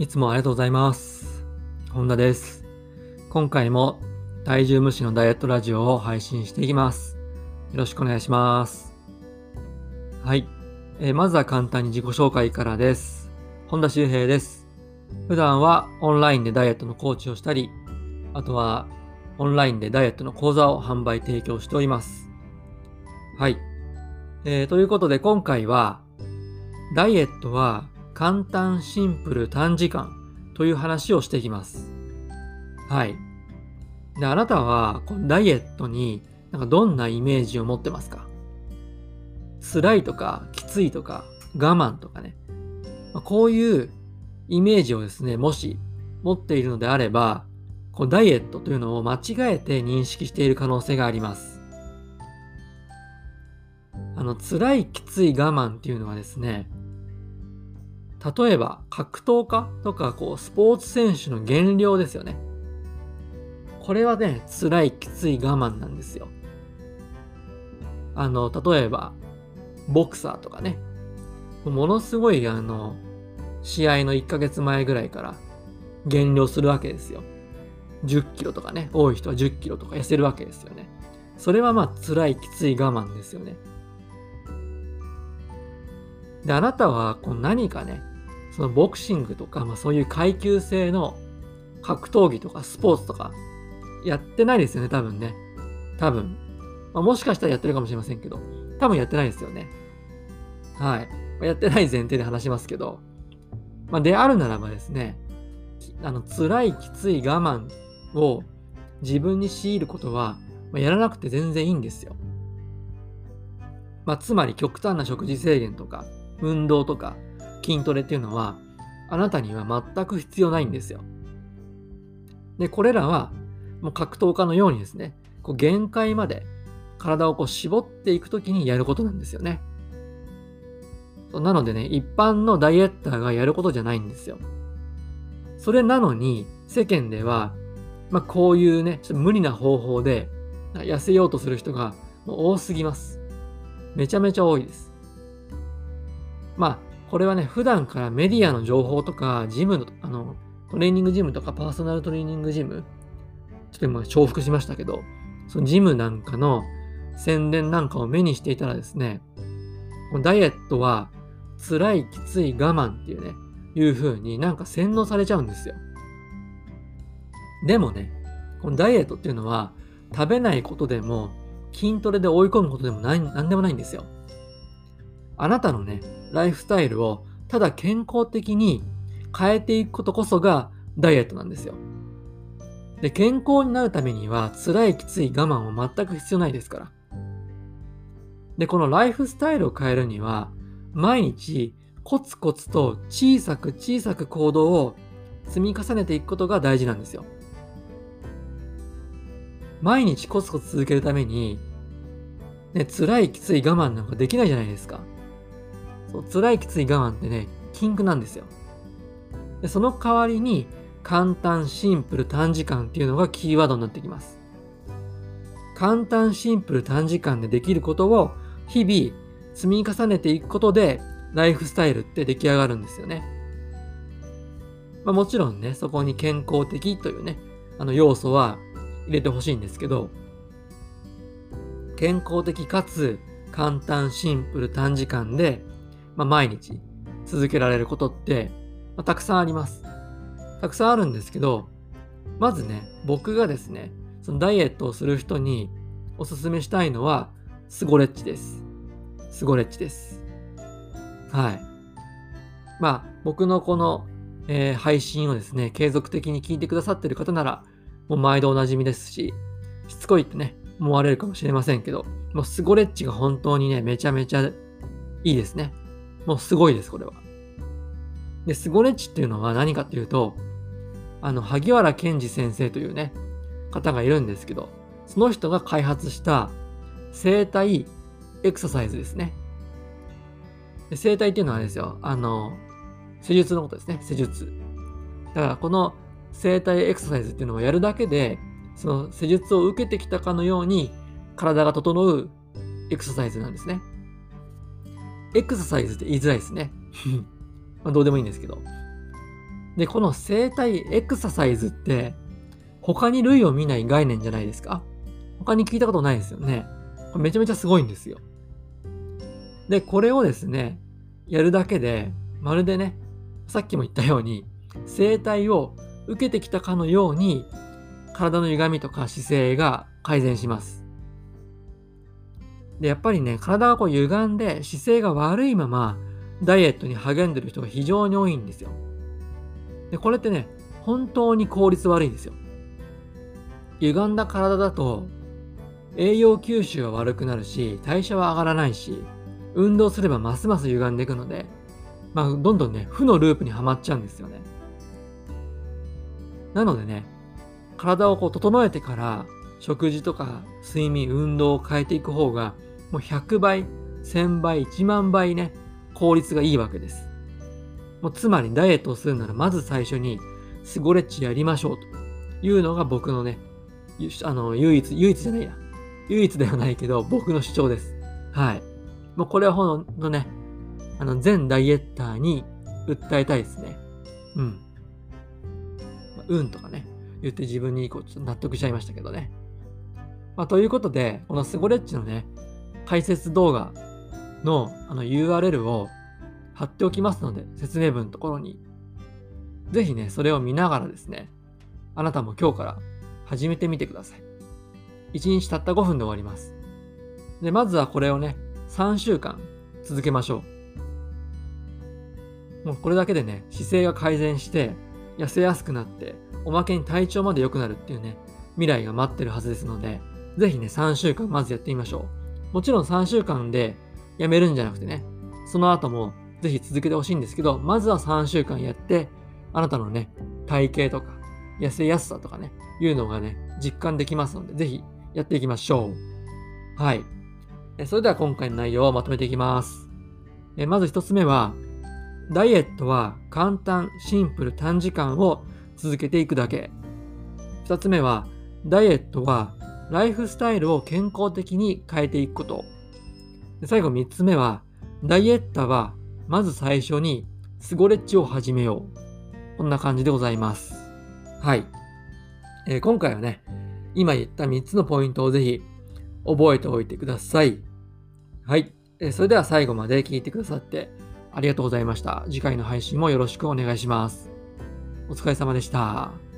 いつもありがとうございます。本田です。今回も体重無視のダイエットラジオを配信していきます。よろしくお願いします。はい。えーまずは簡単に自己紹介からです。本田修平です。普段はオンラインでダイエットのコーチをしたり、あとはオンラインでダイエットの講座を販売提供しております。はい。えーということで今回は、ダイエットは簡単、シンプル、短時間という話をしてきます。はい。で、あなたはこのダイエットになんかどんなイメージを持ってますか？辛いとか、きついとか、我慢とかね。まこういうイメージをですね、もし持っているのであれば、こうダイエットというのを間違えて認識している可能性があります。あの、辛い、きつい、我慢っていうのはですね、例えば格闘家とかこうスポーツ選手の減量ですよね。これはね、辛い、きつい我慢なんですよ。あの、例えば、ボクサーとかね、ものすごいあの、試合の1ヶ月前ぐらいから減量するわけですよ。10キロとかね、多い人は10キロとか痩せるわけですよね。それはまあ辛い、きつい我慢ですよね。で、あなたはこう何かね、そのボクシングとか、まあ、そういう階級制の格闘技とかスポーツとかやってないですよね、多分ね。多分。まあ、もしかしたらやってるかもしれませんけど、多分やってないですよね。はい。まあやってない前提で話しますけど、まあ、であるならばですね、あの辛い、きつい我慢を自分に強いることは、まあ、やらなくて全然いいんですよ。まあ、つまり極端な食事制限とか、運動とか、筋トレっていうのは、あなたには全く必要ないんですよ。で、これらは、もう格闘家のようにですね、こう限界まで体をこう絞っていくときにやることなんですよね。なのでね、一般のダイエッターがやることじゃないんですよ。それなのに、世間では、まあ、こういうね、ちょっと無理な方法で痩せようとする人がもう多すぎます。めちゃめちゃ多いです。まあ、これはね、普段からメディアの情報とか、ジムの、あの、トレーニングジムとかパーソナルトレーニングジム、ちょっと今重複しましたけど、そのジムなんかの宣伝なんかを目にしていたらですね、このダイエットは辛い、きつい、我慢っていうね、いう風になんか洗脳されちゃうんですよ。でもね、このダイエットっていうのは食べないことでも筋トレで追い込むことでもない、なんでもないんですよ。あなたのね、ライフスタイルをただ健康的に変えていくことこそがダイエットなんですよ。で、健康になるためには辛いきつい我慢は全く必要ないですから。で、このライフスタイルを変えるには、毎日コツコツと小さく小さく行動を積み重ねていくことが大事なんですよ。毎日コツコツ続けるために、ね、辛いきつい我慢なんかできないじゃないですか。そう辛いきつい我慢ってね、禁句なんですよ。でその代わりに、簡単、シンプル、短時間っていうのがキーワードになってきます。簡単、シンプル、短時間でできることを日々積み重ねていくことで、ライフスタイルって出来上がるんですよね。まあ、もちろんね、そこに健康的というね、あの要素は入れてほしいんですけど、健康的かつ簡単、シンプル、短時間で、まあ、毎日続けられることって、まあ、たくさんあります。たくさんあるんですけど、まずね、僕がですね、そのダイエットをする人におすすめしたいのは、スゴレッチです。スゴレッチです。はい。まあ、僕のこの、えー配信をですね、継続的に聞いてくださってる方なら、もう毎度おなじみですし、しつこいってね、思われるかもしれませんけど、もうスゴレッチが本当にね、めちゃめちゃいいですね。もうすごいです、これは。で、スゴレッチっていうのは何かっていうと、あの、萩原健二先生というね、方がいるんですけど、その人が開発した生体エクササイズですね。で生体っていうのはあれですよ、あの、施術のことですね、施術。だからこの生体エクササイズっていうのをやるだけで、その施術を受けてきたかのように体が整うエクササイズなんですね。エクササイズって言いづらいですね。まあどうでもいいんですけど。で、この生体エクササイズって他に類を見ない概念じゃないですか？他に聞いたことないですよね。めちゃめちゃすごいんですよ。で、これをですね、やるだけで、まるでね、さっきも言ったように、生体を受けてきたかのように、体の歪みとか姿勢が改善します。で、やっぱりね、体がこう歪んで姿勢が悪いまま、ダイエットに励んでる人が非常に多いんですよ。で、これってね、本当に効率悪いんですよ。歪んだ体だと、栄養吸収は悪くなるし、代謝は上がらないし、運動すればますます歪んでいくので、まあ、どんどんね、負のループにはまっちゃうんですよね。なのでね、体をこう整えてから、食事とか睡眠、運動を変えていく方が、もう100倍、1000倍、1万倍ね、効率がいいわけです。もうつまりダイエットをするなら、まず最初に、スゴレッチやりましょうというのが僕のね、あの、唯一、唯一じゃないや。唯一ではないけど、僕の主張です。はい。もうこれはほんとね、あの、全ダイエッターに訴えたいですね。うん。まあ、うんとかね、言って自分にこうちょっと納得しちゃいましたけどね。まあ、ということで、このスゴレッチのね、解説動画のあの URL を貼っておきますので、説明文のところに。ぜひね、それを見ながらですね、あなたも今日から始めてみてください。1日たった5分で終わります。で、まずはこれをね、3週間続けましょう。もうこれだけでね、姿勢が改善して、痩せやすくなって、おまけに体調まで良くなるっていうね、未来が待ってるはずですので、ぜひね、3週間まずやってみましょう。もちろん3週間でやめるんじゃなくてね、その後もぜひ続けてほしいんですけど、まずは3週間やって、あなたのね、体型とか、痩せやすさとかね、いうのがね、実感できますので、ぜひやっていきましょう。はい。それでは今回の内容をまとめていきます。まず一つ目は、ダイエットは簡単、シンプル、短時間を続けていくだけ。二つ目は、ダイエットはライフスタイルを健康的に変えていくこと。最後三つ目は、ダイエッタはまず最初にスゴレッチを始めよう。こんな感じでございます。はい。えー、今回はね、今言った3つのポイントをぜひ覚えておいてください。はい。えー、それでは最後まで聞いてくださってありがとうございました。次回の配信もよろしくお願いします。お疲れ様でした。